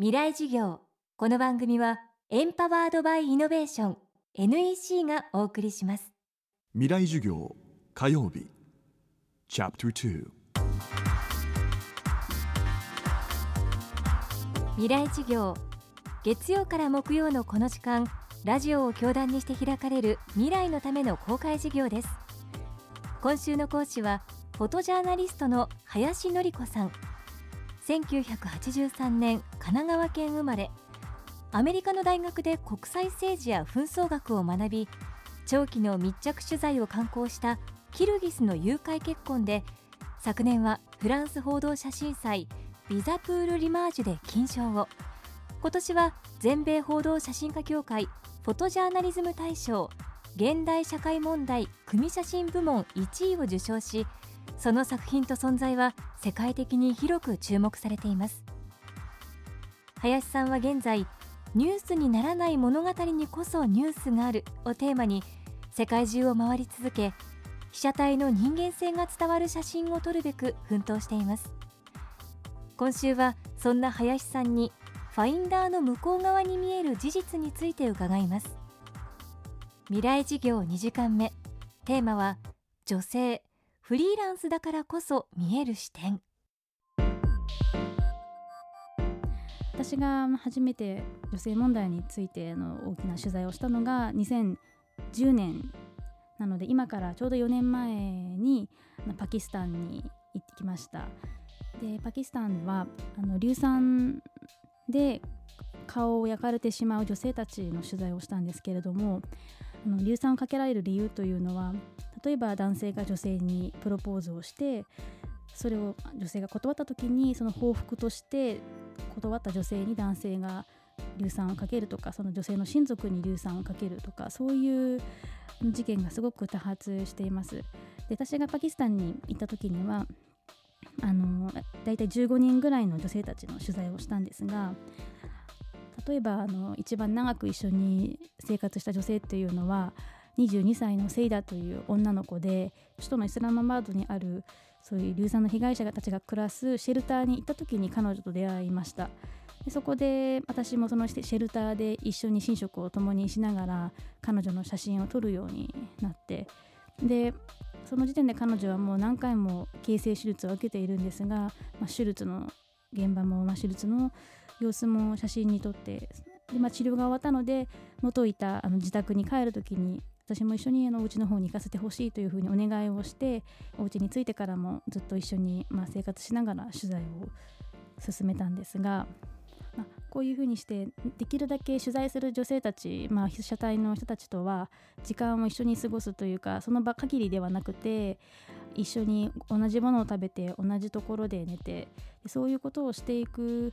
未来授業。この番組はエンパワードバイイノベーション NEC がお送りします。未来授業火曜日。チャプター未来授業。月曜から木曜のこの時間ラジオを教壇にして開かれる未来のための公開授業です。今週の講師はフォトジャーナリストの林典子さん1983年神奈川県生まれ。アメリカの大学で国際政治や紛争学を学び長期の密着取材を刊行したキルギスの誘拐結婚で昨年はフランス報道写真祭ビザプール・リマージュで金賞を。今年は全米報道写真家協会フォトジャーナリズム大賞現代社会問題組写真部門1位を受賞しその作品と存在は世界的に広く注目されています。林さんは現在ニュースにならない物語にこそニュースがあるをテーマに世界中を回り続け被写体の人間性が伝わる写真を撮るべく奮闘しています。今週はそんな林さんにファインダーの向こう側に見える事実について伺います。未来事業2時間目。テーマは女性。フリーランスだからこそ見える視点。私が初めて女性問題についての大きな取材をしたのが2010年なので今からちょうど4年前にパキスタンに行ってきました。でパキスタンはあの硫酸で顔を焼かれてしまう女性たちの取材をしたんですけれどもあの硫酸をかけられる理由というのは例えば男性が女性にプロポーズをしてそれを女性が断った時にその報復として断った女性に男性が硫酸をかけるとかその女性の親族に硫酸をかけるとかそういう事件がすごく多発しています。で私がパキスタンに行った時にはあの大体15人ぐらいの女性たちの取材をしたんですが例えばあの一番長く一緒に生活した女性っていうのは22歳のセイダという女の子で首都のイスラマバードにあるそういう硫酸の被害者たちが暮らすシェルターに行った時に彼女と出会いました。でそこで私もそのシェルターで一緒に寝食を共にしながら彼女の写真を撮るようになってでその時点で彼女はもう何回も形成手術を受けているんですが、まあ、手術の現場も、まあ、手術の様子も写真に撮ってで、まあ、治療が終わったので元いたあの自宅に帰る時に私も一緒にあのお家の方に行かせてほしいというふうにお願いをしてお家に着いてからもずっと一緒にまあ生活しながら取材を進めたんですが、まあ、こういうふうにしてできるだけ取材する女性たち、まあ、被写体の人たちとは時間を一緒に過ごすというかその場限りではなくて一緒に同じものを食べて同じところで寝てそういうことをしていく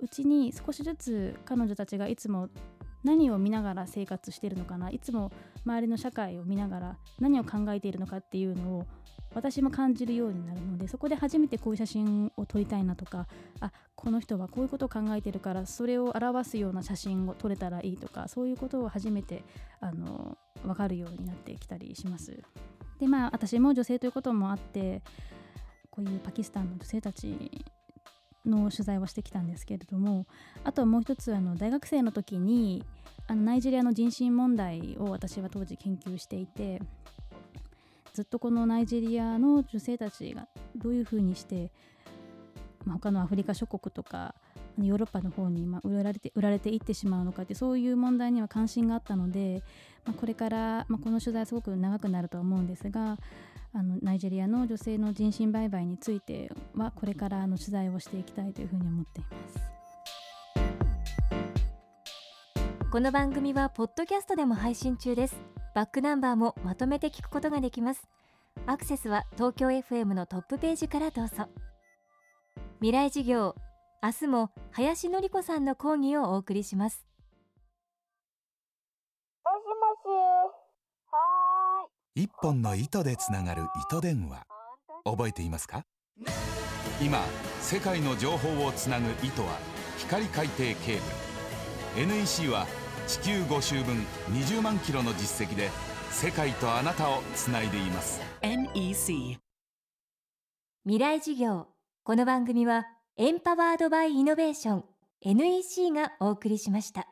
うちに少しずつ彼女たちがいつも何を見ながら生活してるのかな？いつも周りの社会を見ながら何を考えているのかっていうのを私も感じるようになるのでそこで初めてこういう写真を撮りたいなとかあこの人はこういうことを考えてるからそれを表すような写真を撮れたらいいとかそういうことを初めてあの分かるようになってきたりします。でまあ私も女性ということもあってこういうパキスタンの女性たちの取材をしてきたんですけれどもあとはもう一つあの大学生の時にあのナイジェリアの人身問題を私は当時研究していてずっとこのナイジェリアの女性たちがどういうふうにして、まあ、他のアフリカ諸国とかヨーロッパの方にま売られて売られていってしまうのかってそういう問題には関心があったので、まあ、これから、まあ、この取材すごく長くなるとは思うんですがあのナイジェリアの女性の人身売買についてはこれからあの取材をしていきたいというふうに思っています。この番組はポッドキャストでも配信中です。バックナンバーもまとめて聞くことができます。アクセスは東京 FM のトップページからどうぞ。未来事業明日も林典子さんの講義をお送りします。もしもし。は一本の糸でつながる糸電話。覚えていますか？今世界の情報をつなぐ糸は光海底ケーブル。NEC は地球5周分20万キロの実績で世界とあなたをつないでいます。NEC 未来事業。この番組はエンパワードバイイノベーション。NEC がお送りしました。